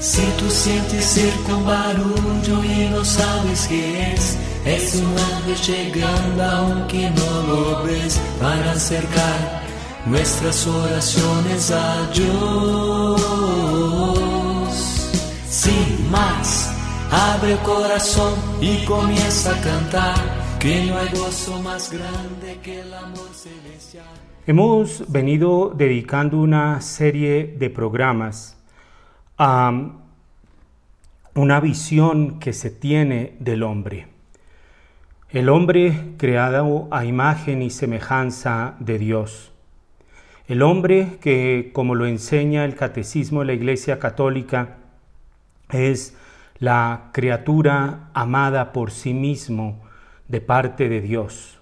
Si tú sientes cerca un barullo y no sabes qué es, es un ángel llegando aunque no lo ves para acercar nuestras oraciones a Dios. Sin más, abre el corazón y comienza a cantar, que no hay gozo más grande que el amor celestial. Hemos venido dedicando una serie de programas a una visión que se tiene del hombre. El hombre creado a imagen y semejanza de Dios. El hombre que, como lo enseña el catecismo de la Iglesia Católica, es la criatura amada por sí mismo de parte de Dios.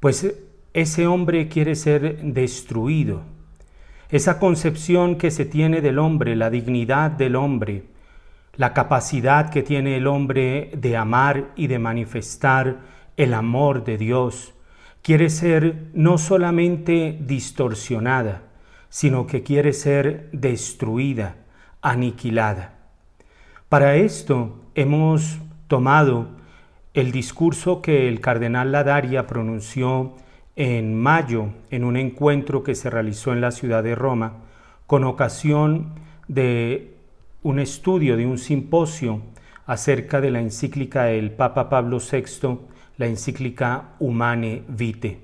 Pues ese hombre quiere ser destruido esa concepción que se tiene del hombre, la dignidad del hombre, la capacidad que tiene el hombre de amar y de manifestar el amor de Dios, quiere ser no solamente distorsionada, sino que quiere ser destruida, aniquilada. Para esto hemos tomado el discurso que el cardenal Ladaria pronunció en mayo en un encuentro que se realizó en la ciudad de Roma con ocasión de un estudio, de un simposio acerca de la encíclica del Papa Pablo VI, la encíclica Humane Vitae.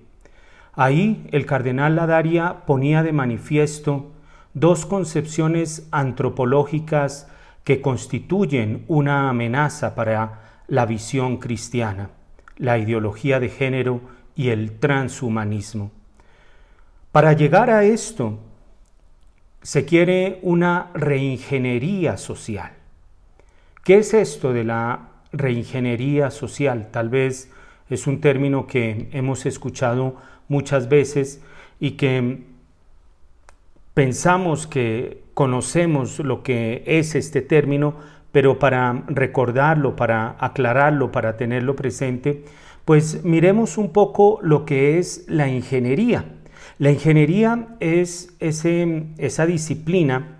Ahí el cardenal Ladaria ponía de manifiesto dos concepciones antropológicas que constituyen una amenaza para la visión cristiana, la ideología de género y el transhumanismo. Para llegar a esto, se quiere una reingeniería social. ¿Qué es esto de la reingeniería social? Tal vez es un término que hemos escuchado muchas veces y que pensamos que conocemos lo que es este término, pero para recordarlo, para aclararlo, para tenerlo presente, pues miremos un poco lo que es la ingeniería. La ingeniería es esa disciplina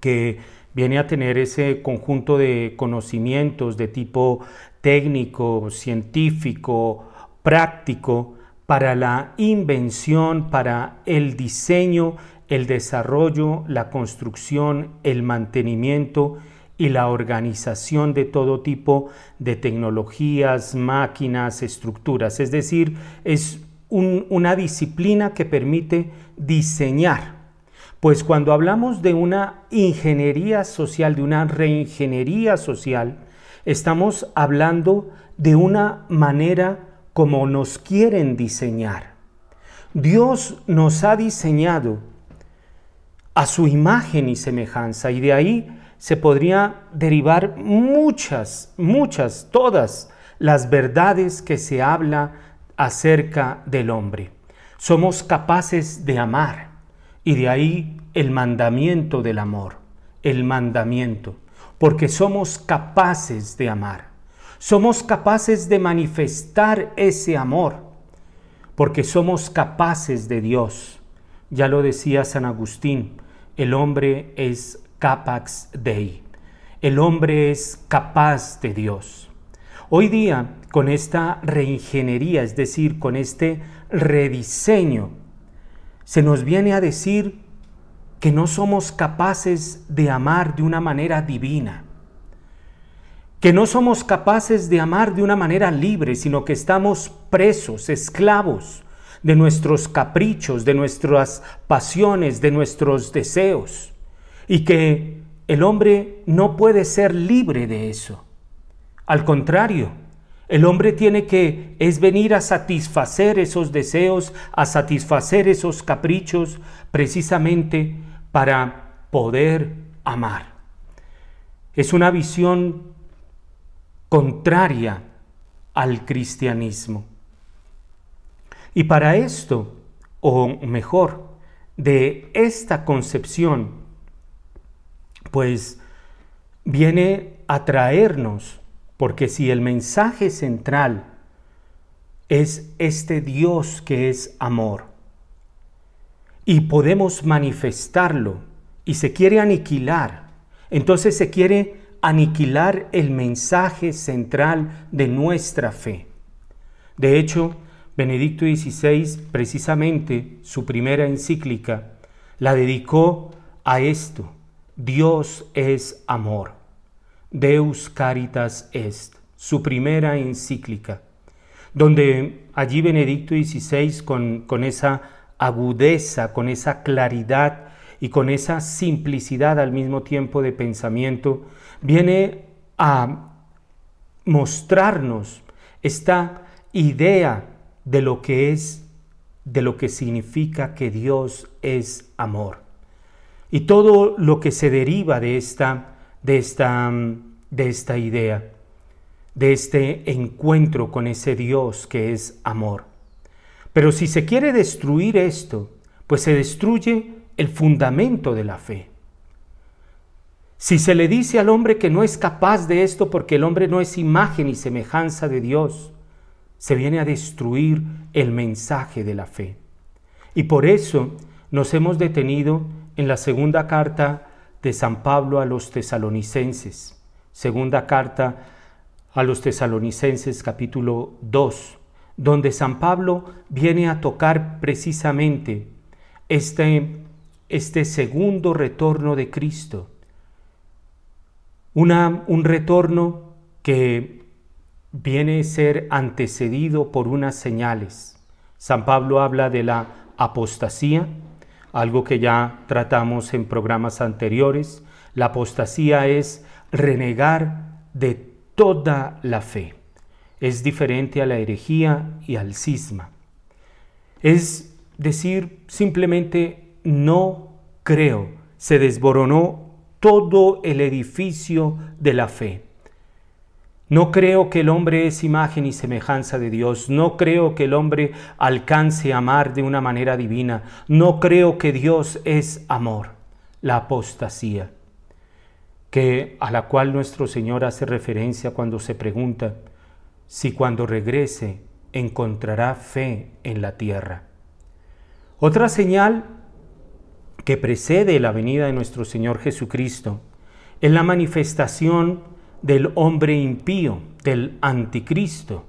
que viene a tener ese conjunto de conocimientos de tipo técnico, científico, práctico, para la invención, para el diseño, el desarrollo, la construcción, el mantenimiento y la organización de todo tipo de tecnologías, máquinas, estructuras. Es decir, es una disciplina que permite diseñar. Pues cuando hablamos de una ingeniería social, de una reingeniería social, estamos hablando de una manera como nos quieren diseñar. Dios nos ha diseñado a su imagen y semejanza y de ahí se podría derivar muchas, muchas, todas las verdades que se habla acerca del hombre. Somos capaces de amar y de ahí el mandamiento del amor, el mandamiento, porque somos capaces de amar. Somos capaces de manifestar ese amor, porque somos capaces de Dios. Ya lo decía San Agustín, el hombre es capax Dei. El hombre es capaz de Dios. Hoy día, con esta reingeniería, es decir, con este rediseño, se nos viene a decir que no somos capaces de amar de una manera divina, que no somos capaces de amar de una manera libre, sino que estamos presos, esclavos de nuestros caprichos, de nuestras pasiones, de nuestros deseos y que el hombre no puede ser libre de eso. Al contrario, el hombre tiene que es venir a satisfacer esos deseos, a satisfacer esos caprichos, precisamente para poder amar. Es una visión contraria al cristianismo. Y para esto, o mejor, de esta concepción pues viene a traernos, porque si el mensaje central es este Dios que es amor, y podemos manifestarlo, y se quiere aniquilar Entonces se quiere aniquilar el mensaje central de nuestra fe. De hecho, Benedicto XVI, precisamente su primera encíclica, la dedicó a esto. Dios es amor. Deus Caritas Est, su primera encíclica, donde allí Benedicto XVI con, con esa agudeza, con esa claridad y con esa simplicidad al mismo tiempo de pensamiento, viene a mostrarnos esta idea de lo que es, de lo que significa que Dios es amor. Y todo lo que se deriva de esta, de esta, de esta idea, de este encuentro con ese Dios que es amor. Pero si se quiere destruir esto, pues se destruye el fundamento de la fe. Si se le dice al hombre que no es capaz de esto porque el hombre no es imagen y semejanza de Dios, se viene a destruir el mensaje de la fe. Y por eso nos hemos detenido en la segunda carta de San Pablo a los tesalonicenses. Segunda carta a los tesalonicenses capítulo 2, donde San Pablo viene a tocar precisamente este este segundo retorno de Cristo. Una, un retorno que viene a ser antecedido por unas señales. San Pablo habla de la apostasía, algo que ya tratamos en programas anteriores. La apostasía es renegar de toda la fe. Es diferente a la herejía y al cisma. Es decir, simplemente no creo, se desboronó todo el edificio de la fe. No creo que el hombre es imagen y semejanza de Dios. No creo que el hombre alcance a amar de una manera divina. No creo que Dios es amor. La apostasía, que a la cual nuestro Señor hace referencia cuando se pregunta si cuando regrese encontrará fe en la tierra. Otra señal que precede la venida de nuestro Señor Jesucristo es la manifestación del hombre impío, del anticristo.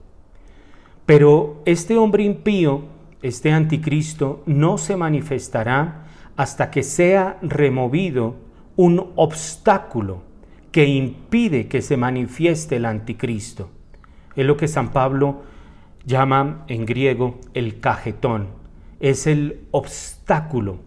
Pero este hombre impío, este anticristo, no se manifestará hasta que sea removido un obstáculo que impide que se manifieste el anticristo. Es lo que San Pablo llama en griego el cajetón. Es el obstáculo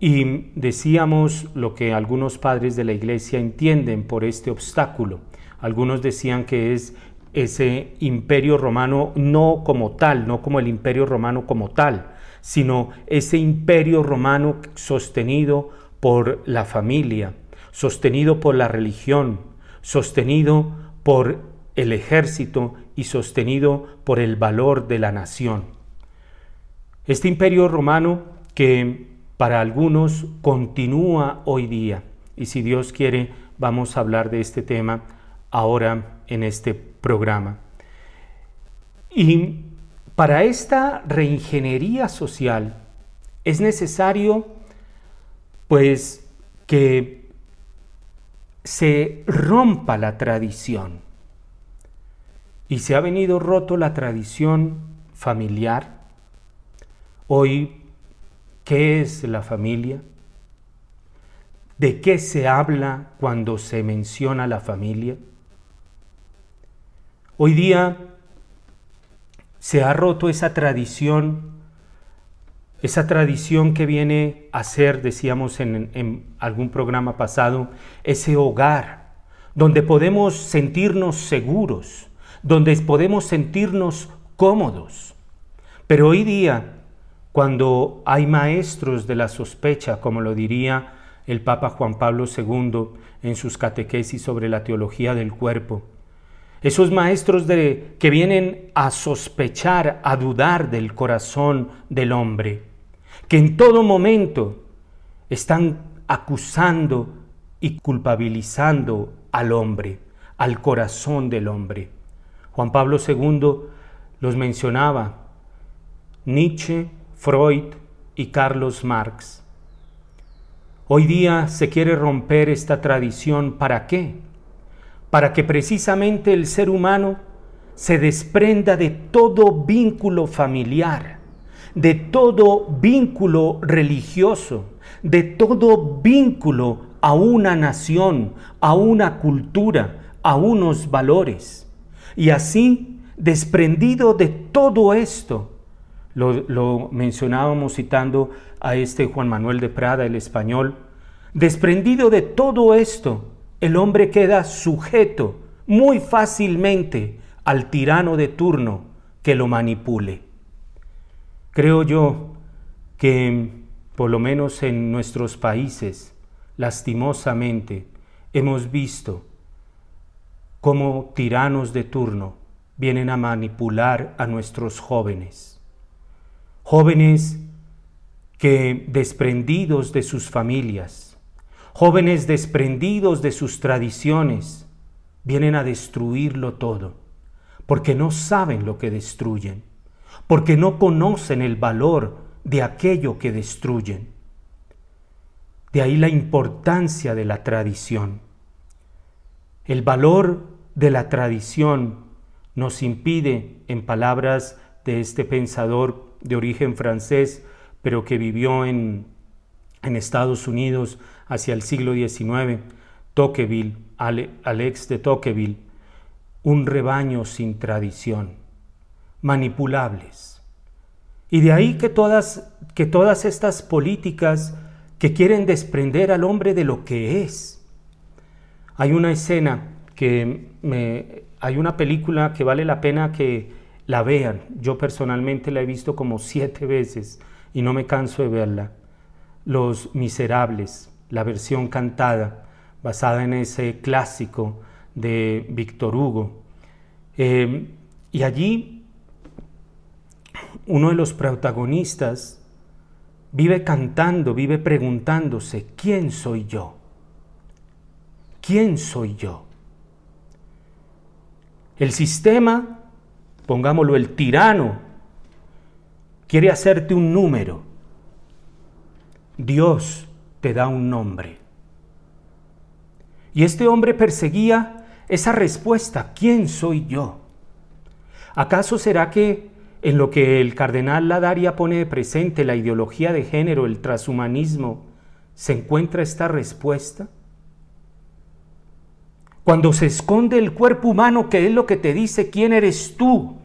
y decíamos lo que algunos padres de la iglesia entienden por este obstáculo. Algunos decían que es ese imperio romano no como tal, no como el imperio romano como tal, sino ese imperio romano sostenido por la familia, sostenido por la religión, sostenido por el ejército y sostenido por el valor de la nación. Este imperio romano que para algunos continúa hoy día. Y si Dios quiere, vamos a hablar de este tema ahora en este programa. Y para esta reingeniería social es necesario pues que se rompa la tradición. Y se ha venido roto la tradición familiar. Hoy ¿Qué es la familia? ¿De qué se habla cuando se menciona la familia? Hoy día se ha roto esa tradición, esa tradición que viene a ser, decíamos en, en, algún programa pasado, ese hogar donde podemos sentirnos seguros, donde podemos sentirnos cómodos. Pero hoy día cuando hay maestros de la sospecha, como lo diría el Papa Juan Pablo II en sus catequesis sobre la teología del cuerpo. Esos maestros de, que vienen a sospechar, a dudar del corazón del hombre, que en todo momento están acusando y culpabilizando al hombre, al corazón del hombre. Juan Pablo II los mencionaba. Nietzsche Freud y Carlos Marx. Hoy día se quiere romper esta tradición. ¿Para qué? Para que precisamente el ser humano se desprenda de todo vínculo familiar, de todo vínculo religioso, de todo vínculo a una nación, a una cultura, a unos valores. Y así, desprendido de todo esto, lo, mencionábamos citando a este Juan Manuel de Prada, el español, desprendido de todo esto, el hombre queda sujeto muy fácilmente al tirano de turno que lo manipule. Creo yo que, por lo menos en nuestros países, lastimosamente, hemos visto cómo tiranos de turno vienen a manipular a nuestros jóvenes. Jóvenes que desprendidos de sus familias, jóvenes desprendidos de sus tradiciones, vienen a destruirlo todo, porque no saben lo que destruyen, porque no conocen el valor de aquello que destruyen. De ahí la importancia de la tradición. El valor de la tradición nos impide, en palabras de este pensador de origen francés, pero que vivió en, en Estados Unidos hacia el siglo XIX, Tocqueville, Alex de Tocqueville, un rebaño sin tradición, manipulables. Y de ahí que todas, que todas estas políticas que quieren desprender al hombre de lo que es. Hay una escena que me, hay una película que vale la pena que la vean. Yo personalmente la he visto como siete veces y no me canso de verla. Los Miserables, la versión cantada, basada en ese clásico de Víctor Hugo. Eh, y allí uno de los protagonistas vive cantando, vive preguntándose, ¿quién soy yo? ¿Quién soy yo? El sistema, pongámoslo el tirano, quiere hacerte un número. Dios te da un nombre. Y este hombre perseguía esa respuesta, ¿quién soy yo? ¿Acaso será que en lo que el cardenal Ladaria pone de presente la ideología de género, el transhumanismo, se encuentra esta respuesta? Cuando se esconde el cuerpo humano, que es lo que te dice quién eres tú,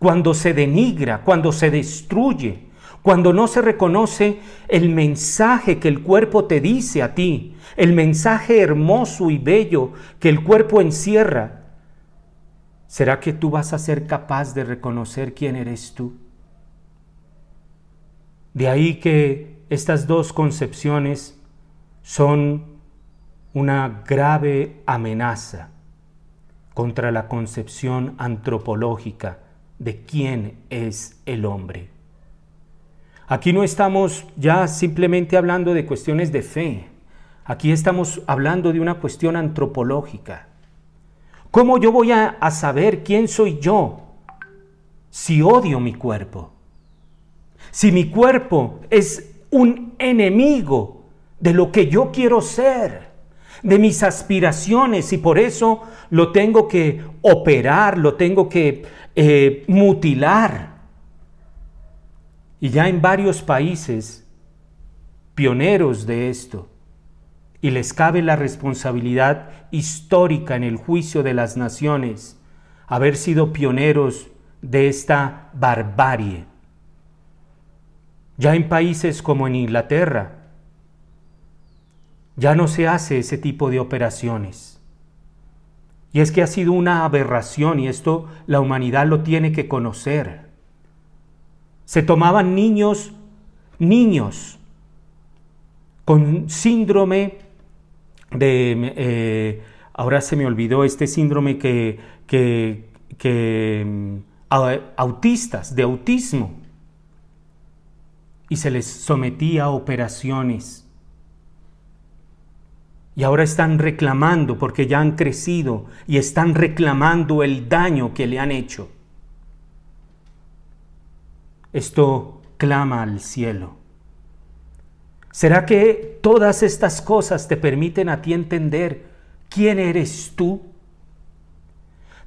cuando se denigra, cuando se destruye, cuando no se reconoce el mensaje que el cuerpo te dice a ti, el mensaje hermoso y bello que el cuerpo encierra, ¿será que tú vas a ser capaz de reconocer quién eres tú? De ahí que estas dos concepciones son una grave amenaza contra la concepción antropológica de quién es el hombre. Aquí no estamos ya simplemente hablando de cuestiones de fe, aquí estamos hablando de una cuestión antropológica. ¿Cómo yo voy a, saber quién soy yo si odio mi cuerpo? Si mi cuerpo es un enemigo de lo que yo quiero ser de mis aspiraciones y por eso lo tengo que operar, lo tengo que eh, mutilar. Y ya en varios países, pioneros de esto, y les cabe la responsabilidad histórica en el juicio de las naciones, haber sido pioneros de esta barbarie. Ya en países como en Inglaterra, ya no se hace ese tipo de operaciones. Y es que ha sido una aberración y esto la humanidad lo tiene que conocer. Se tomaban niños, niños, con síndrome de, eh, ahora se me olvidó este síndrome que, que, que mm, autistas, de autismo, y se les sometía a operaciones y ahora están reclamando porque ya han crecido y están reclamando el daño que le han hecho. Esto clama al cielo. ¿Será que todas estas cosas te permiten a ti entender quién eres tú?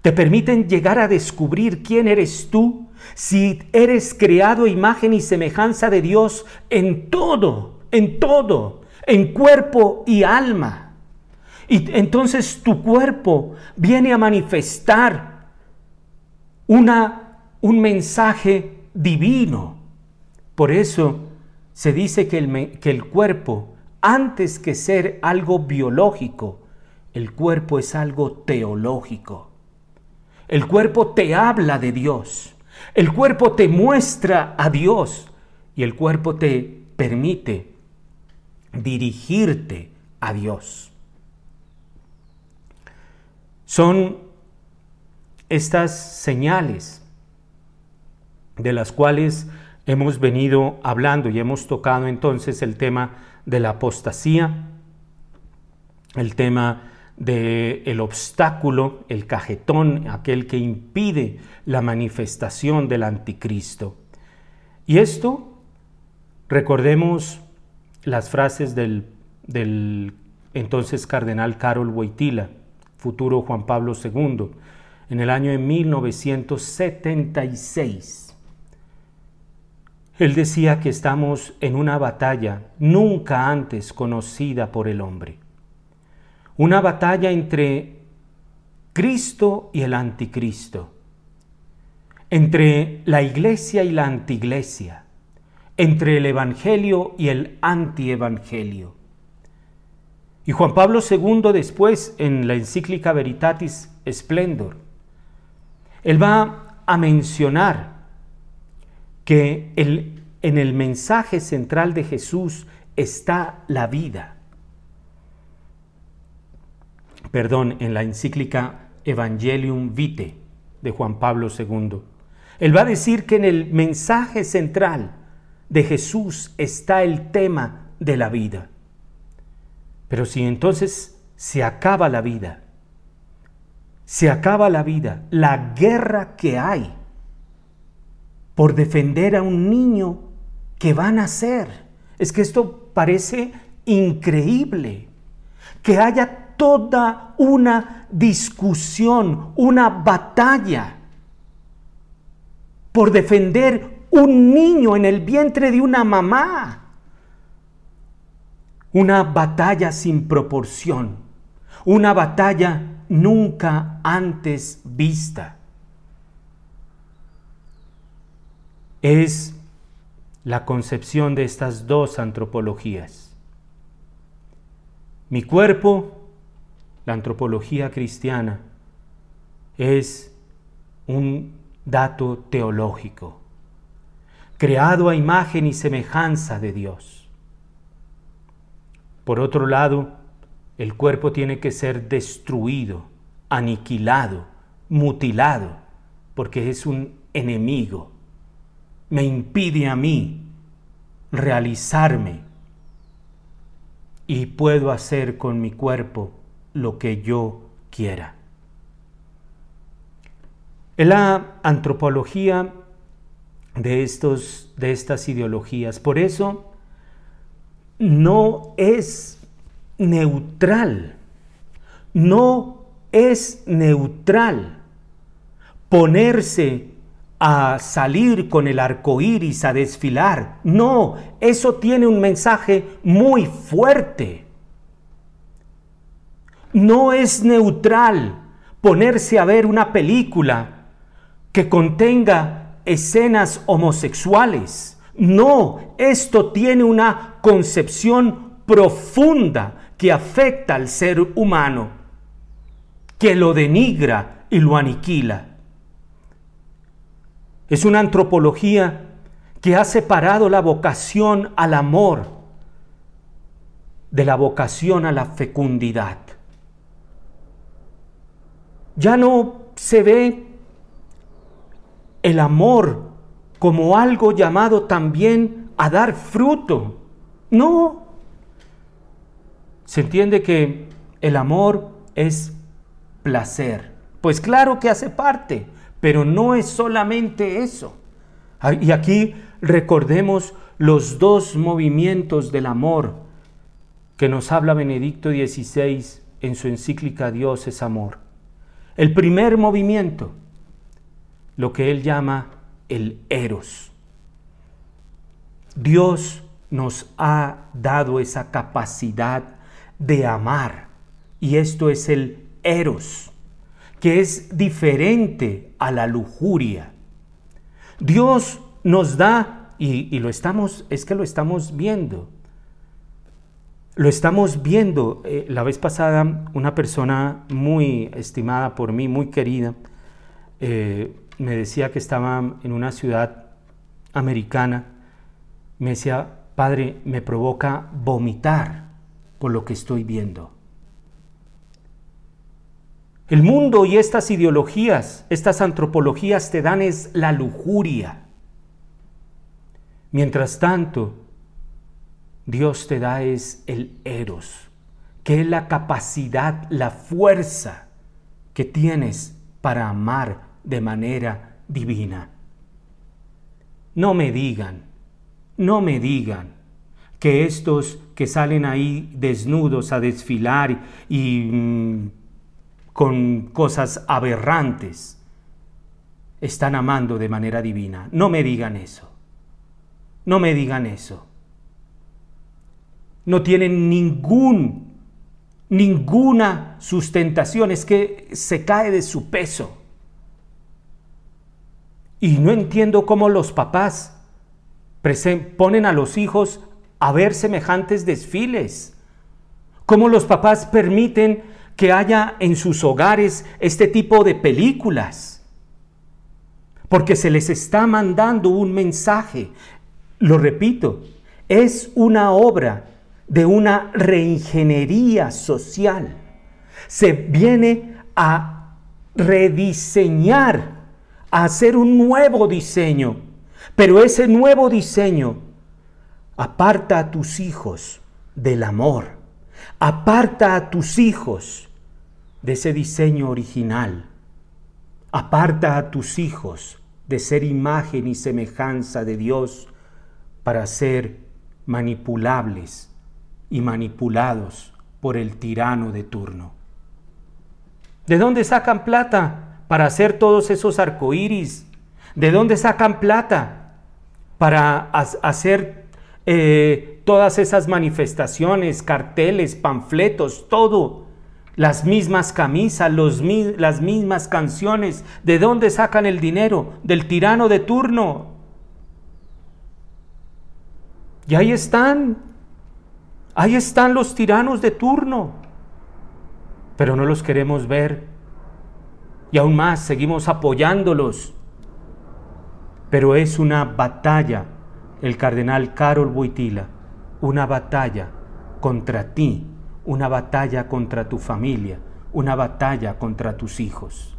¿Te permiten llegar a descubrir quién eres tú? Si eres creado imagen y semejanza de Dios en todo, en todo, en cuerpo y alma. Y entonces tu cuerpo viene a manifestar una, un mensaje divino. Por eso se dice que el, que el cuerpo, antes que ser algo biológico, el cuerpo es algo teológico. El cuerpo te habla de Dios. El cuerpo te muestra a Dios. Y el cuerpo te permite dirigirte a Dios. Son estas señales de las cuales hemos venido hablando y hemos tocado entonces el tema de la apostasía, el tema del el obstáculo, el cajetón, aquel que impide la manifestación del anticristo. Y esto, recordemos las frases del, entonces cardenal Carol Wojtyla, futuro Juan Pablo II, en el año de 1976 él decía que estamos en una batalla nunca antes conocida por el hombre. Una batalla entre Cristo y el anticristo. Entre la iglesia y la antiglesia. Entre el evangelio y el antievangelio. Y Juan Pablo II después en la encíclica Veritatis Splendor, él va a mencionar que el, en el mensaje central de Jesús está la vida. Perdón, en la encíclica Evangelium Vitae de Juan Pablo II. Él va a decir que en el mensaje central de Jesús está el tema de la vida. Pero si entonces se acaba la vida, se acaba la vida, la guerra que hay por defender a un niño que va a nacer. Es que esto parece increíble. Que haya toda una discusión, una batalla por defender un niño en el vientre de una mamá. Una batalla sin proporción. Una batalla nunca antes vista. es la concepción de estas dos antropologías. Mi cuerpo, la antropología cristiana, es un dato teológico, creado a imagen y semejanza de Dios. Por otro lado, el cuerpo tiene que ser destruido, aniquilado, mutilado, porque es un enemigo me impide a mí realizarme y puedo hacer con mi cuerpo lo que yo quiera. En la antropología de, estos, de estas ideologías, por eso no es neutral, no es neutral ponerse a salir con el arco iris a desfilar. No, eso tiene un mensaje muy fuerte. No es neutral ponerse a ver una película que contenga escenas homosexuales. No, esto tiene una concepción profunda que afecta al ser humano, que lo denigra y lo aniquila. Es una antropología que ha separado la vocación al amor de la vocación a la fecundidad. Ya no se ve el amor como algo llamado también a dar fruto. No. Se entiende que el amor es placer. Pues claro que hace parte, pero no es solamente eso. Y aquí recordemos los dos movimientos del amor que nos habla Benedicto XVI en su encíclica Dios es amor. El primer movimiento, lo que él llama el eros. Dios nos ha dado esa capacidad de amar y esto es el eros, que es diferente a la lujuria. Dios nos da, y, lo estamos, es que lo estamos viendo, lo estamos viendo. Eh, la vez pasada, una persona muy estimada por mí, muy querida, eh, me decía que estaba en una ciudad americana. Me decía, Padre, me provoca vomitar por lo que estoy viendo. El mundo y estas ideologías, estas antropologías te dan es la lujuria. Mientras tanto, Dios te da es el eros, que es la capacidad, la fuerza que tienes para amar de manera divina. No me digan, no me digan que estos que salen ahí desnudos a desfilar y mm, con cosas aberrantes están amando de manera divina. No me digan eso. No me digan eso no tienen ningún, ninguna sustentación, es que se cae de su peso. Y no entiendo cómo los papás ponen a los hijos a ver semejantes desfiles. Cómo los papás permiten que haya en sus hogares este tipo de películas. Porque se les está mandando un mensaje. Lo repito, es una obra de una reingeniería social. Se viene a rediseñar, a hacer un nuevo diseño. Pero ese nuevo diseño aparta a tus hijos del amor, aparta a tus hijos de ese diseño original, aparta a tus hijos de ser imagen y semejanza de Dios para ser manipulables y manipulados por el tirano de turno. ¿De dónde sacan plata para hacer todos esos arcoíris? ¿De dónde sacan plata para hacer eh, todas esas manifestaciones, carteles, panfletos, todo? Las mismas camisas, los, las mismas canciones. ¿De dónde sacan el dinero? Del tirano de turno. Y ahí están Ahí están los tiranos de turno, pero no los queremos ver. Y aún más, seguimos apoyándolos. Pero es una batalla, el cardenal Carol Buitila, una batalla contra ti, una batalla contra tu familia, una batalla contra tus hijos.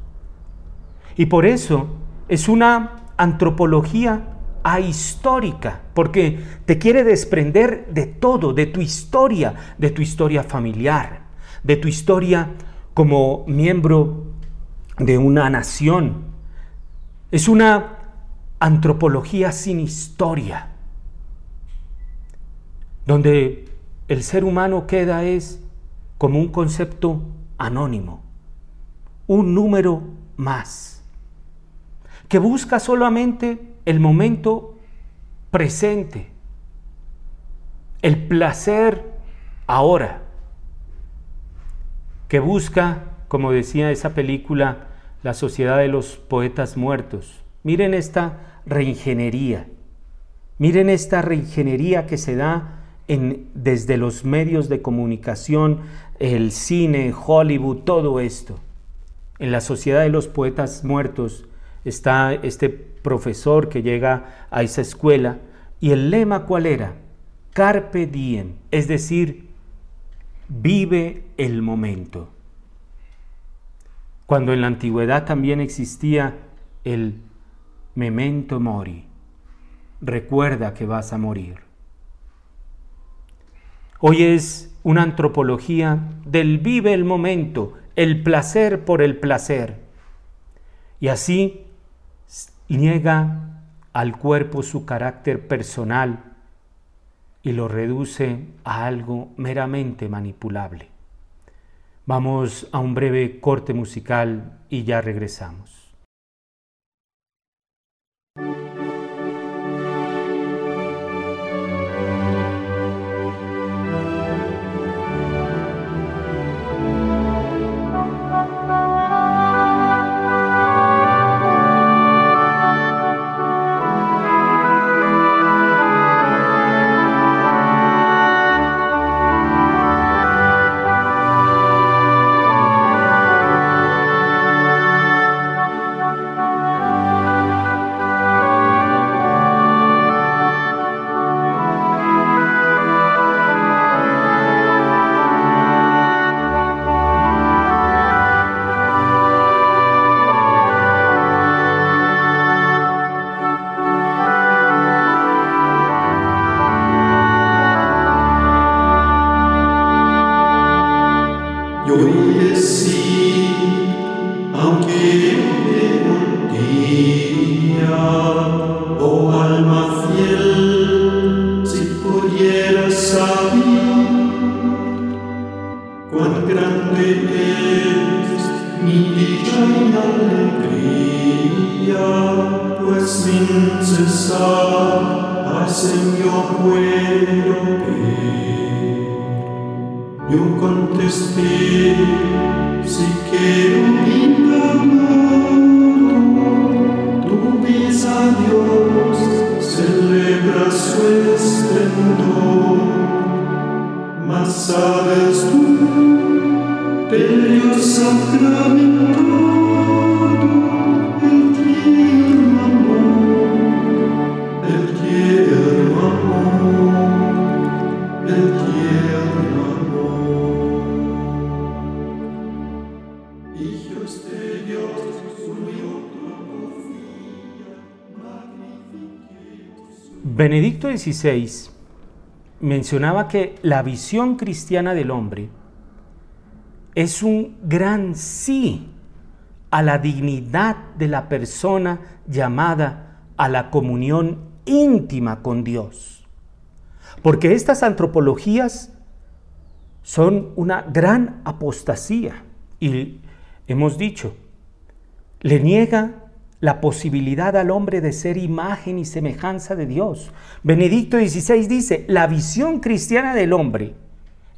Y por eso es una antropología ahistórica, porque te quiere desprender de todo, de tu historia, de tu historia familiar, de tu historia como miembro de una nación. Es una antropología sin historia, donde el ser humano queda es como un concepto anónimo, un número más, que busca solamente el momento presente, el placer ahora, que busca, como decía esa película, la sociedad de los poetas muertos. Miren esta reingeniería, miren esta reingeniería que se da desde los medios de comunicación, el cine, Hollywood, todo esto. En la sociedad de los poetas muertos está este profesor que llega a esa escuela y el lema cuál era? Carpe diem, es decir, vive el momento. Cuando en la antigüedad también existía el memento mori, recuerda que vas a morir. Hoy es una antropología del vive el momento, el placer por el placer. Y así niega al cuerpo su carácter personal y lo reduce a algo meramente manipulable. Vamos a un breve corte musical y ya regresamos. Mencionaba que la visión cristiana del hombre es un gran sí a la dignidad de la persona llamada a la comunión íntima con Dios. Porque estas antropologías son una gran apostasía y hemos dicho, le niega la posibilidad al hombre de ser imagen y semejanza de Dios. Benedicto XVI dice, la visión cristiana del hombre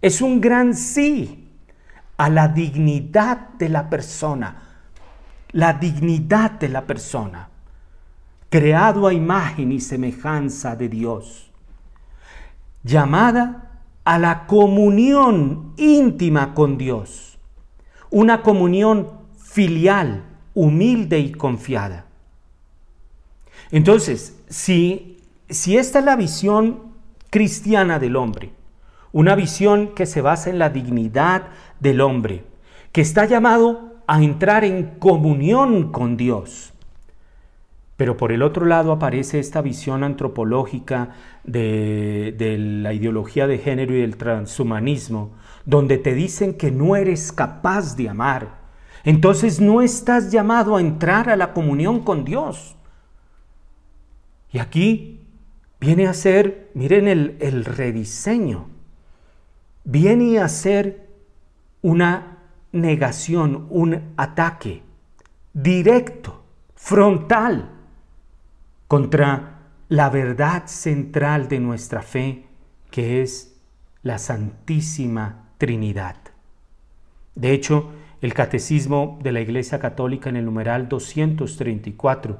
es un gran sí a la dignidad de la persona, la dignidad de la persona, creado a imagen y semejanza de Dios, llamada a la comunión íntima con Dios, una comunión filial, humilde y confiada. Entonces, si, si esta es la visión cristiana del hombre, una visión que se basa en la dignidad del hombre, que está llamado a entrar en comunión con Dios. Pero por el otro lado aparece esta visión antropológica de, de, la ideología de género y del transhumanismo, donde te dicen que no eres capaz de amar, entonces no estás llamado a entrar a la comunión con Dios. Y aquí viene a ser, miren el, el rediseño, viene a ser una negación, un ataque directo, frontal, contra la verdad central de nuestra fe, que es la Santísima Trinidad. De hecho, el Catecismo de la Iglesia Católica en el numeral 234.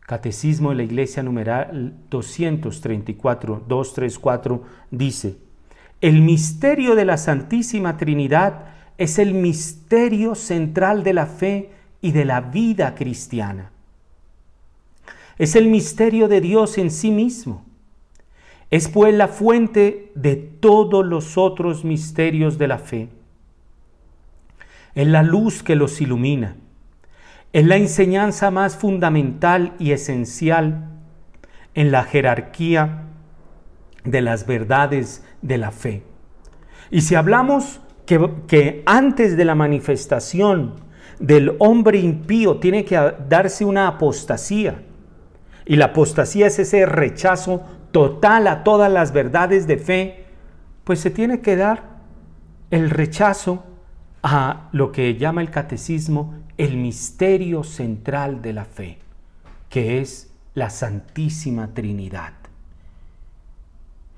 Catecismo de la Iglesia numeral 234, 234 dice, el misterio de la Santísima Trinidad es el misterio central de la fe y de la vida cristiana. Es el misterio de Dios en sí mismo. Es pues la fuente de todos los otros misterios de la fe es la luz que los ilumina, es la enseñanza más fundamental y esencial en la jerarquía de las verdades de la fe. Y si hablamos que, que, antes de la manifestación del hombre impío tiene que darse una apostasía, y la apostasía es ese rechazo total a todas las verdades de fe, pues se tiene que dar el rechazo a lo que llama el catecismo el misterio central de la fe, que es la Santísima Trinidad.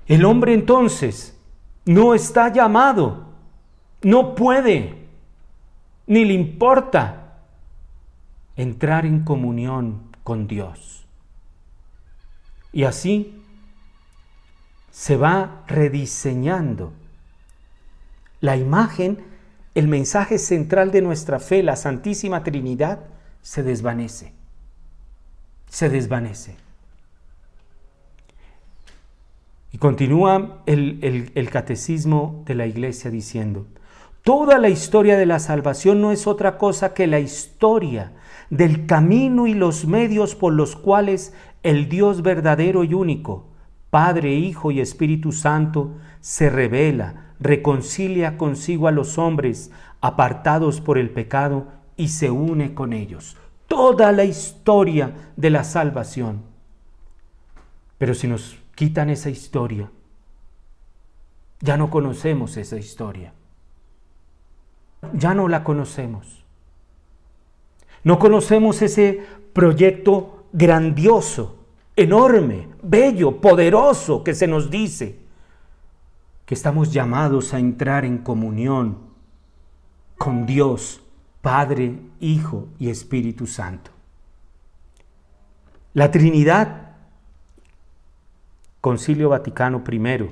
El hombre entonces no está llamado, no puede, ni le importa entrar en comunión con Dios. Y así se va rediseñando la imagen, el mensaje central de nuestra fe, la Santísima Trinidad, se desvanece. Se desvanece. Y continúa el, catecismo de la iglesia diciendo, toda la historia de la salvación no es otra cosa que la historia del camino y los medios por los cuales el Dios verdadero y único, Padre, Hijo y Espíritu Santo, se revela, reconcilia consigo a los hombres apartados por el pecado y se une con ellos. Toda la historia de la salvación. Pero si nos quitan esa historia, ya no conocemos esa historia. Ya no la conocemos. No conocemos ese proyecto grandioso, enorme, bello, poderoso que se nos dice que estamos llamados a entrar en comunión con Dios, Padre, Hijo y Espíritu Santo. La Trinidad, Concilio Vaticano I.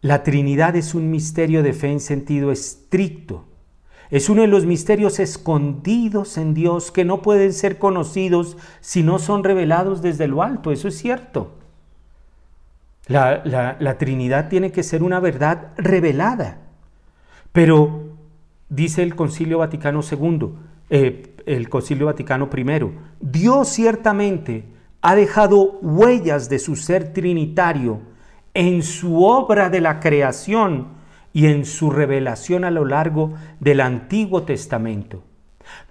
La Trinidad es un misterio de fe en sentido estricto. Es uno de los misterios escondidos en Dios que no pueden ser conocidos si no son revelados desde lo alto. Eso es cierto. La, Trinidad tiene que ser una verdad revelada. Pero dice el Concilio Vaticano II, eh, el Concilio Vaticano I, Dios ciertamente ha dejado huellas de su ser trinitario en su obra de la creación y en su revelación a lo largo del Antiguo Testamento.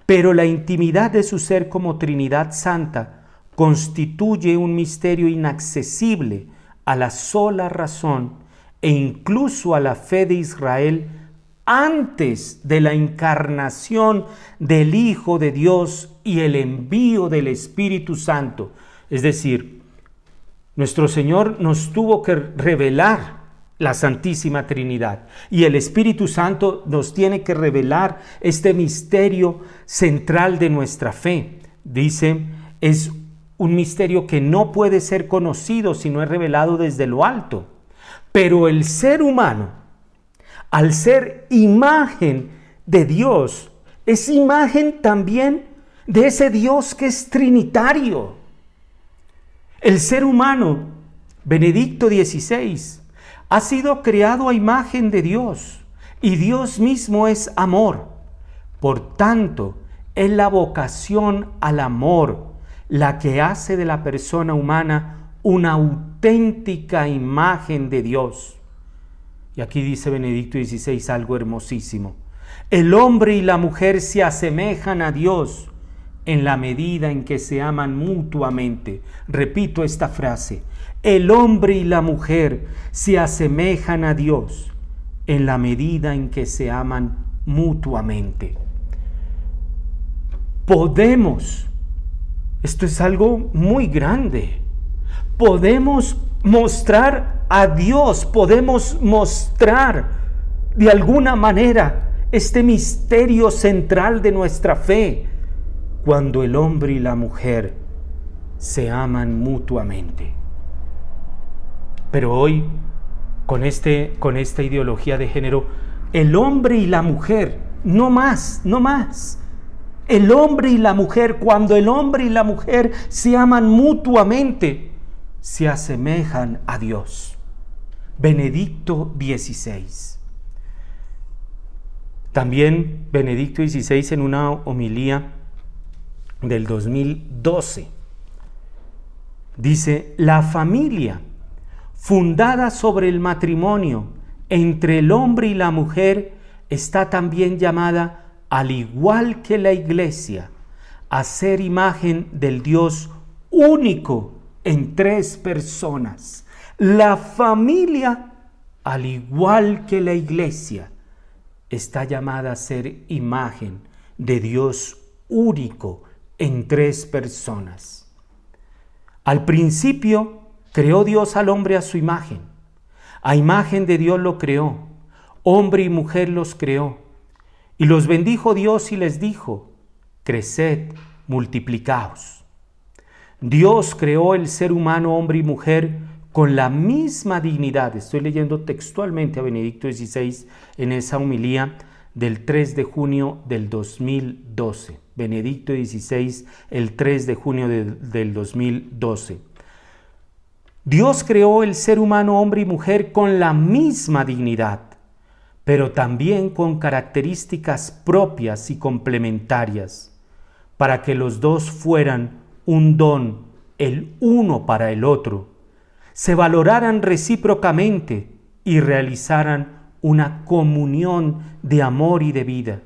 Pero la intimidad de su ser como Trinidad Santa constituye un misterio inaccesible a la sola razón e incluso a la fe de Israel antes de la encarnación del Hijo de Dios y el envío del Espíritu Santo. Es decir, nuestro Señor nos tuvo que revelar la Santísima Trinidad y el Espíritu Santo nos tiene que revelar este misterio central de nuestra fe. Dice, es un misterio que no puede ser conocido si no es revelado desde lo alto. Pero el ser humano, al ser imagen de Dios, es imagen también de ese Dios que es trinitario. El ser humano, Benedicto XVI, ha sido creado a imagen de Dios y Dios mismo es amor. Por tanto, es la vocación al amor la que hace de la persona humana una auténtica imagen de Dios. Y aquí dice Benedicto XVI algo hermosísimo. El hombre y la mujer se asemejan a Dios en la medida en que se aman mutuamente. Repito esta frase. El hombre y la mujer se asemejan a Dios en la medida en que se aman mutuamente. Podemos esto es algo muy grande. Podemos mostrar a Dios, podemos mostrar de alguna manera este misterio central de nuestra fe cuando el hombre y la mujer se aman mutuamente. Pero hoy, con, este, con esta ideología de género, el hombre y la mujer, no más, no más, el hombre y la mujer, cuando el hombre y la mujer se aman mutuamente, se asemejan a Dios. Benedicto XVI. También Benedicto XVI en una homilía del 2012 dice, la familia fundada sobre el matrimonio entre el hombre y la mujer está también llamada al igual que la iglesia, a ser imagen del Dios único en tres personas. La familia, al igual que la iglesia, está llamada a ser imagen de Dios único en tres personas. Al principio creó Dios al hombre a su imagen. A imagen de Dios lo creó. Hombre y mujer los creó. Y los bendijo Dios y les dijo, creced, multiplicaos. Dios creó el ser humano, hombre y mujer, con la misma dignidad. Estoy leyendo textualmente a Benedicto XVI en esa humilía del 3 de junio del 2012. Benedicto XVI, el 3 de junio del 2012. Dios creó el ser humano, hombre y mujer, con la misma dignidad, pero también con características propias y complementarias, para que los dos fueran un don, el uno para el otro, se valoraran recíprocamente y realizaran una comunión de amor y de vida.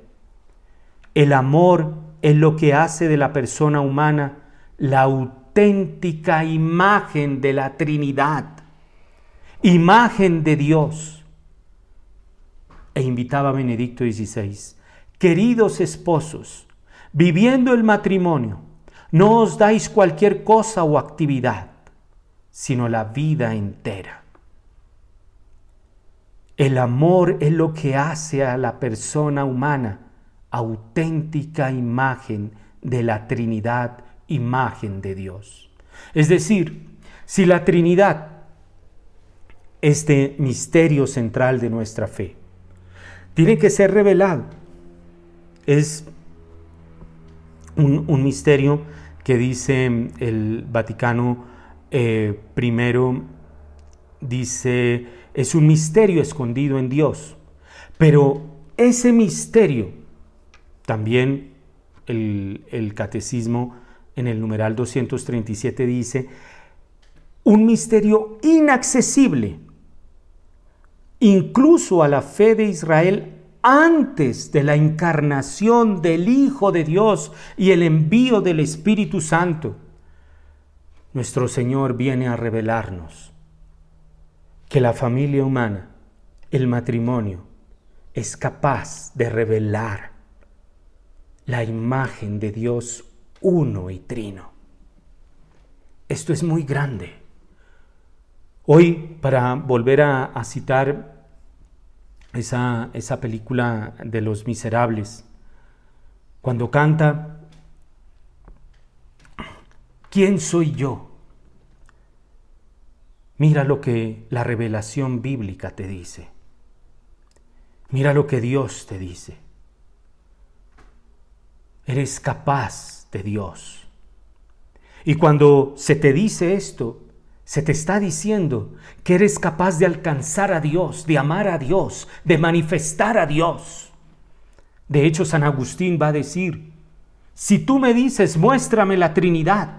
El amor es lo que hace de la persona humana la imagen de la Trinidad, imagen de Dios. E invitaba a Benedicto XVI, queridos esposos, viviendo el matrimonio, no os dais cualquier cosa o actividad, sino la vida entera. El amor es lo que hace a la persona humana auténtica imagen de la Trinidad, imagen de Dios. Es decir, si la Trinidad, este misterio central de nuestra fe, tiene que ser revelado, es un, misterio que dice el Vaticano eh, primero, dice, es un misterio escondido en Dios. Pero ese misterio, también el, catecismo en el numeral 237 dice, un misterio inaccesible, incluso a la fe de Israel antes de la encarnación del Hijo de Dios y el envío del Espíritu Santo. Nuestro Señor viene a revelarnos que la familia humana, el matrimonio, es capaz de revelar la imagen de Dios uno y trino. Esto es muy grande. Hoy, para volver a, citar esa, esa película de los miserables, cuando canta, ¿quién soy yo? Mira lo que la revelación bíblica te dice. Mira lo que Dios te dice. Eres capaz de Dios. Y cuando se te dice esto, se te está diciendo que eres capaz de alcanzar a Dios, de amar a Dios, de manifestar a Dios. De hecho, San Agustín va a decir, si tú me dices, muéstrame la Trinidad,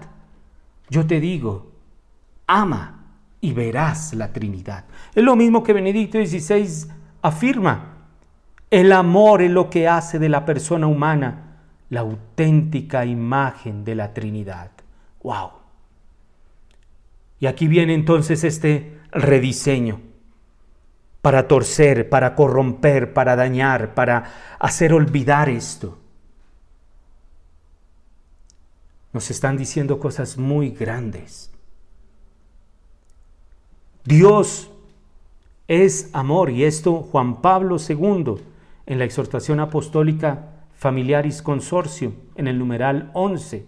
yo te digo, ama y verás la Trinidad. Es lo mismo que Benedicto XVI afirma. El amor es lo que hace de la persona humana la auténtica imagen de la Trinidad. ¡Wow! Y aquí viene entonces este rediseño para torcer, para corromper, para dañar, para hacer olvidar esto. Nos están diciendo cosas muy grandes. Dios es amor y esto Juan Pablo II en la exhortación apostólica Familiaris Consorcio en el numeral 11.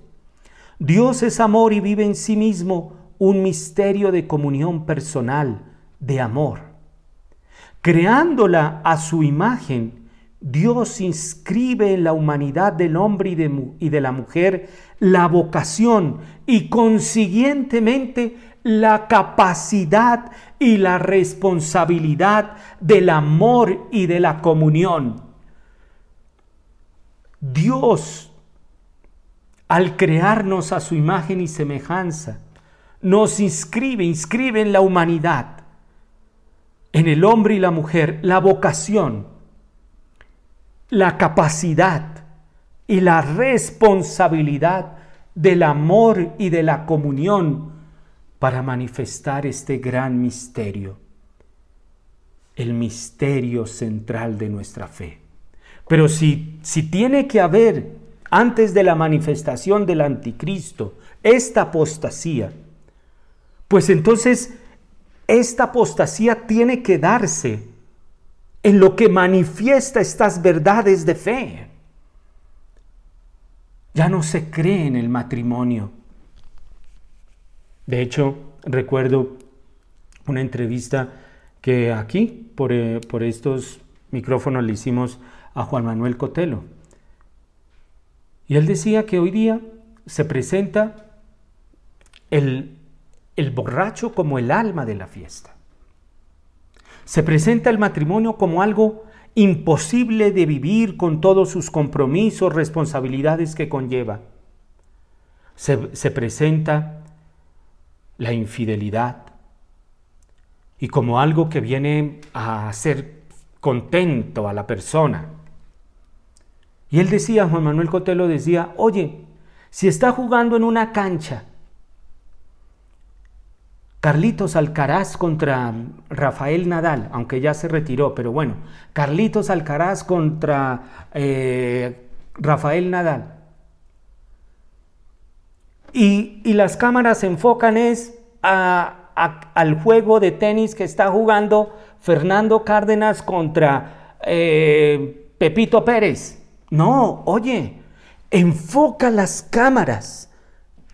Dios es amor y vive en sí mismo un misterio de comunión personal, de amor. Creándola a su imagen, Dios inscribe en la humanidad del hombre y de, y de la mujer la vocación y consiguientemente la capacidad y la responsabilidad del amor y de la comunión. Dios, al crearnos a su imagen y semejanza, nos inscribe, inscribe en la humanidad, en el hombre y la mujer, la vocación, la capacidad y la responsabilidad del amor y de la comunión para manifestar este gran misterio, el misterio central de nuestra fe. Pero si, si tiene que haber, antes de la manifestación del anticristo, esta apostasía, pues entonces esta apostasía tiene que darse en lo que manifiesta estas verdades de fe. Ya no se cree en el matrimonio. De hecho, recuerdo una entrevista que aquí, por, eh, por estos micrófonos, le hicimos a Juan Manuel Cotelo. Y él decía que hoy día se presenta el, el borracho como el alma de la fiesta. Se presenta el matrimonio como algo imposible de vivir con todos sus compromisos, responsabilidades que conlleva. Se, se presenta la infidelidad y como algo que viene a hacer contento a la persona. Y él decía, Juan Manuel Cotelo decía, oye, si está jugando en una cancha, Carlitos Alcaraz contra Rafael Nadal, aunque ya se retiró, pero bueno, Carlitos Alcaraz contra eh, Rafael Nadal. Y, las cámaras se enfocan es al juego de tenis que está jugando Fernando Cárdenas contra eh, Pepito Pérez. No, oye, enfoca las cámaras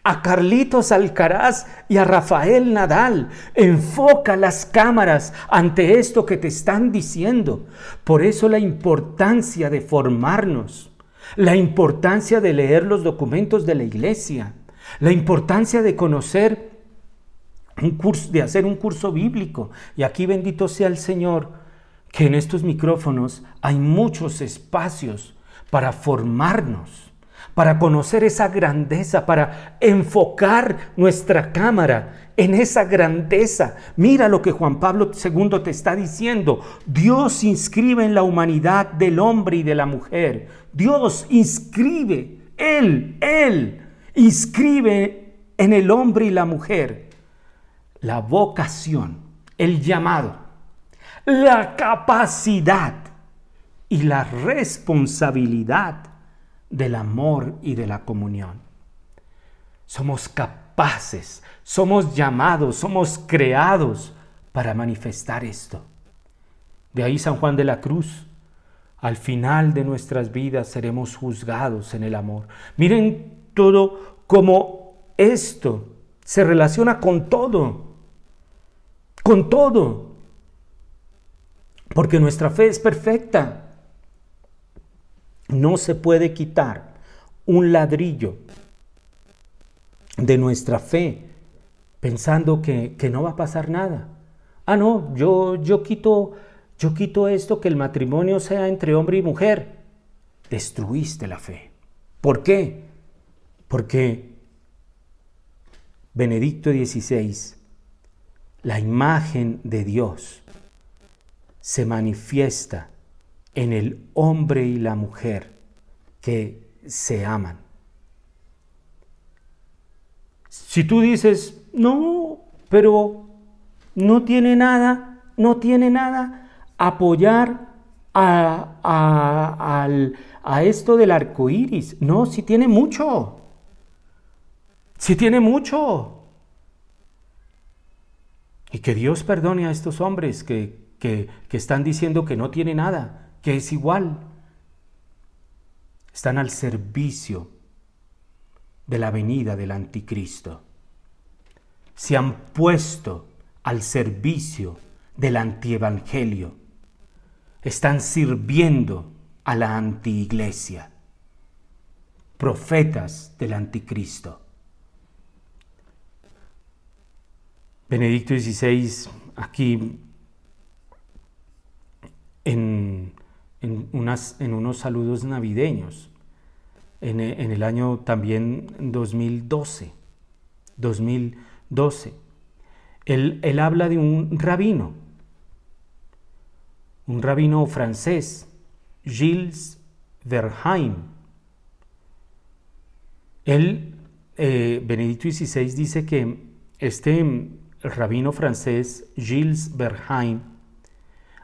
a Carlitos Alcaraz y a Rafael Nadal. Enfoca las cámaras ante esto que te están diciendo. Por eso la importancia de formarnos, la importancia de leer los documentos de la iglesia, la importancia de conocer un curso, de hacer un curso bíblico. Y aquí bendito sea el Señor, que en estos micrófonos hay muchos espacios para formarnos, para conocer esa grandeza, para enfocar nuestra cámara en esa grandeza. Mira lo que Juan Pablo II te está diciendo. Dios inscribe en la humanidad del hombre y de la mujer. Dios inscribe, Él, Él, inscribe en el hombre y la mujer la vocación, el llamado, la capacidad y la responsabilidad del amor y de la comunión. Somos capaces, somos llamados, somos creados para manifestar esto. De ahí San Juan de la Cruz. Al final de nuestras vidas seremos juzgados en el amor. Miren todo como esto se relaciona con todo. Con todo porque nuestra fe es perfecta. No se puede quitar un ladrillo de nuestra fe pensando que, no va a pasar nada. Ah, no, yo, yo, quito, yo quito esto, que el matrimonio sea entre hombre y mujer. Destruiste la fe. ¿Por qué? Porque Benedicto XVI, la imagen de Dios, se manifiesta en el hombre y la mujer que se aman. Si tú dices, no, pero no tiene nada, no tiene nada, apoyar a, a, esto del arco iris. No, si tiene mucho. Si tiene mucho. Y que Dios perdone a estos hombres que que, están diciendo que no tiene nada, que es igual. Están al servicio de la venida del anticristo. Se han puesto al servicio del antievangelio. Están sirviendo a la antiiglesia. Profetas del anticristo. Benedicto XVI aquí en, unas, en unos saludos navideños, en, el año también 2012. 2012. Él, él habla de un rabino, un rabino francés, Gilles Verheim, Él, eh, Benedicto XVI, dice que este rabino francés, Gilles Berheim,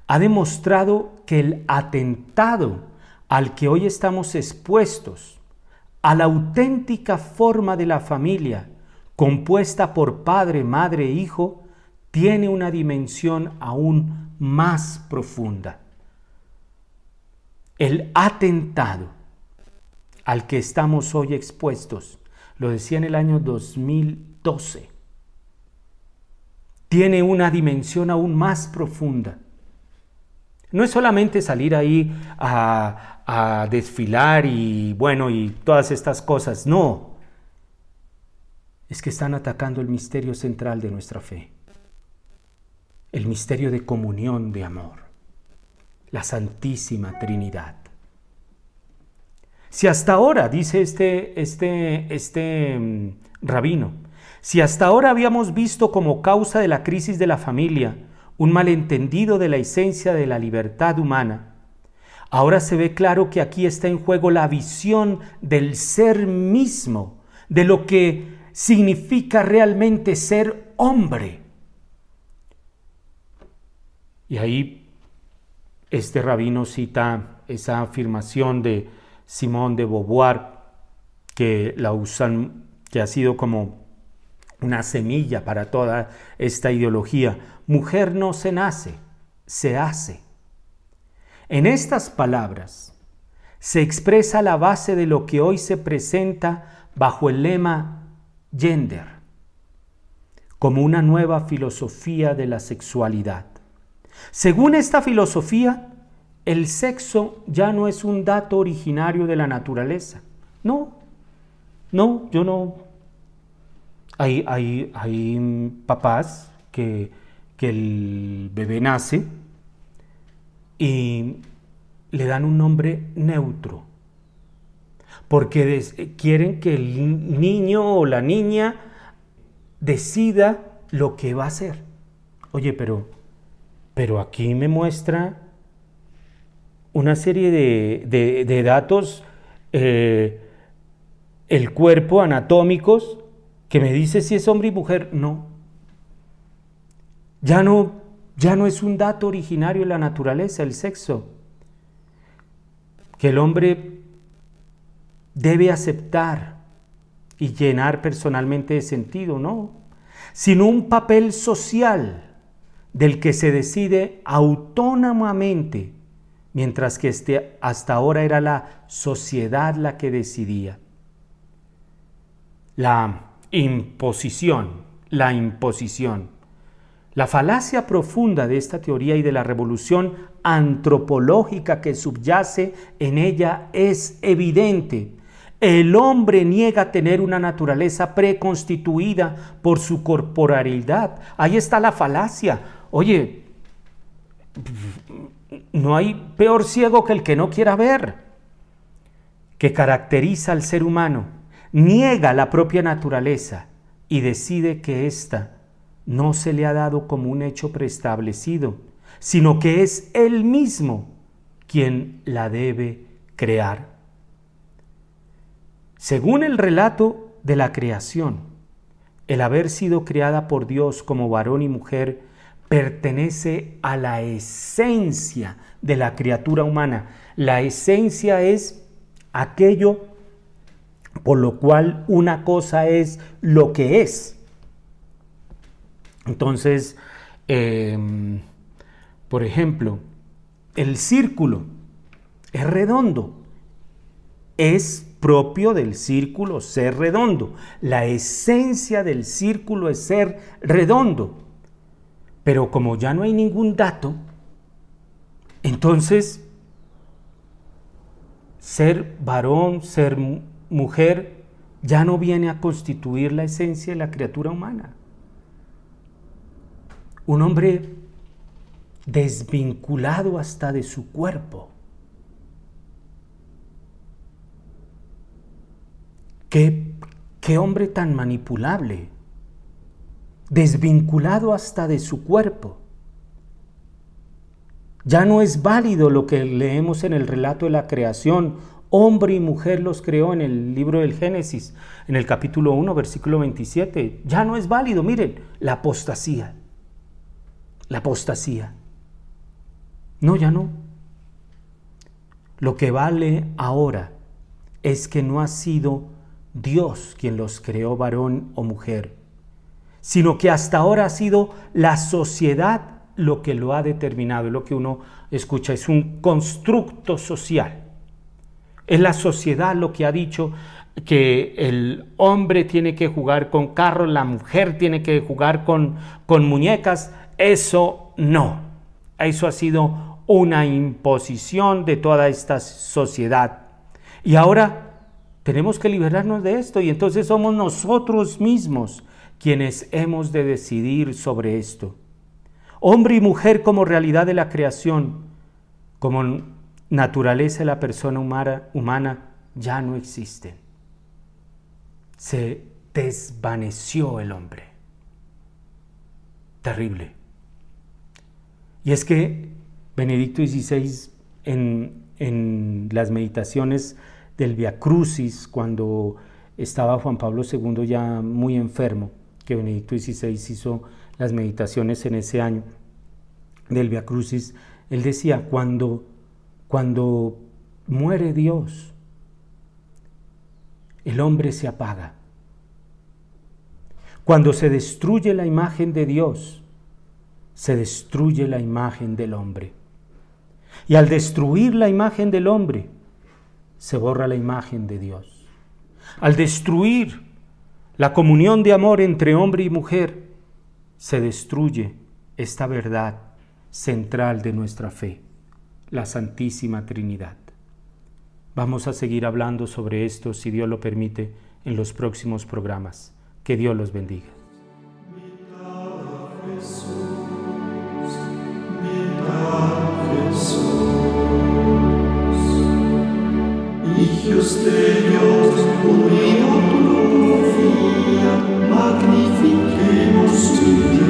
ha demostrado que el atentado al que hoy estamos expuestos, a la auténtica forma de la familia, compuesta por padre, madre e hijo, tiene una dimensión aún más profunda. El atentado al que estamos hoy expuestos, lo decía en el año 2012, tiene una dimensión aún más profunda. No es solamente salir ahí a, desfilar y bueno, y todas estas cosas, no. Es que están atacando el misterio central de nuestra fe, el misterio de comunión de amor, la Santísima Trinidad. Si hasta ahora, dice este, este, este mm, rabino, si hasta ahora habíamos visto como causa de la crisis de la familia un malentendido de la esencia de la libertad humana, ahora se ve claro que aquí está en juego la visión del ser mismo, de lo que significa realmente ser hombre. Y ahí este rabino cita esa afirmación de Simón de Beauvoir, que la usan, que ha sido como una semilla para toda esta ideología. Mujer no se nace, se hace. En estas palabras se expresa la base de lo que hoy se presenta bajo el lema gender, como una nueva filosofía de la sexualidad. Según esta filosofía, el sexo ya no es un dato originario de la naturaleza. No, no, yo no. Hay, hay, hay papás que, que el bebé nace y le dan un nombre neutro, porque quieren que el niño o la niña decida lo que va a hacer. Oye, pero, pero aquí me muestra una serie de, datos, eh, el cuerpo anatómicos, que me dice si es hombre y mujer. No. Ya no, ya no es un dato originario de la naturaleza, el sexo. Que el hombre debe aceptar y llenar personalmente de sentido, no, sino un papel social del que se decide autónomamente mientras que este, hasta ahora era la sociedad la que decidía. La imposición, la imposición. La falacia profunda de esta teoría y de la revolución antropológica que subyace en ella es evidente. El hombre niega tener una naturaleza preconstituida por su corporalidad. Ahí está la falacia. Oye, no hay peor ciego que el que no quiera ver, que caracteriza al ser humano, niega la propia naturaleza y decide que ésta no se le ha dado como un hecho preestablecido, sino que es él mismo quien la debe crear. Según el relato de la creación, el haber sido creada por Dios como varón y mujer pertenece a la esencia de la criatura humana. La esencia es aquello por lo cual una cosa es lo que es. Entonces, em, por ejemplo, el círculo es redondo, es propio del círculo ser redondo. La esencia del círculo es ser redondo. Pero como ya no hay ningún dato, entonces ser varón, ser mujer, ya no viene a constituir la esencia de la criatura humana. Un hombre desvinculado hasta de su cuerpo. ¿Qué, qué hombre tan manipulable? desvinculado hasta de su cuerpo. Ya no es válido lo que leemos en el relato de la creación hombre y mujer los creó en el libro del Génesis, en el capítulo 1, versículo 27. Ya no es válido, miren, la apostasía. La apostasía. No, ya no. Lo que vale ahora es que no ha sido Dios quien los creó varón o mujer, sino que hasta ahora ha sido la sociedad lo que lo ha determinado. Lo que uno escucha es un constructo social. Es la sociedad lo que ha dicho que el hombre tiene que jugar con carros, la mujer tiene que jugar con, con muñecas. Eso no. Eso ha sido una imposición de toda esta sociedad. Y ahora tenemos que liberarnos de esto y entonces somos nosotros mismos quienes hemos de decidir sobre esto. Hombre y mujer como realidad de la creación, como naturaleza de la persona humana, ya no existen. Se desvaneció el hombre. Terrible. Y es que Benedicto XVI en, en las meditaciones del Via Crucis, cuando estaba Juan Pablo II ya muy enfermo, que Benedicto XVI hizo las meditaciones en ese año del Via Crucis, él decía, cuando, cuando muere Dios, el hombre se apaga. Cuando se destruye la imagen de Dios, se destruye la imagen del hombre. Y al destruir la imagen del hombre, se borra la imagen de Dios. Al destruir la comunión de amor entre hombre y mujer, se destruye esta verdad central de nuestra fe, la Santísima Trinidad. Vamos a seguir hablando sobre esto, si Dios lo permite, en los próximos programas. Que Dios los bendiga. Magnifiquemos tu.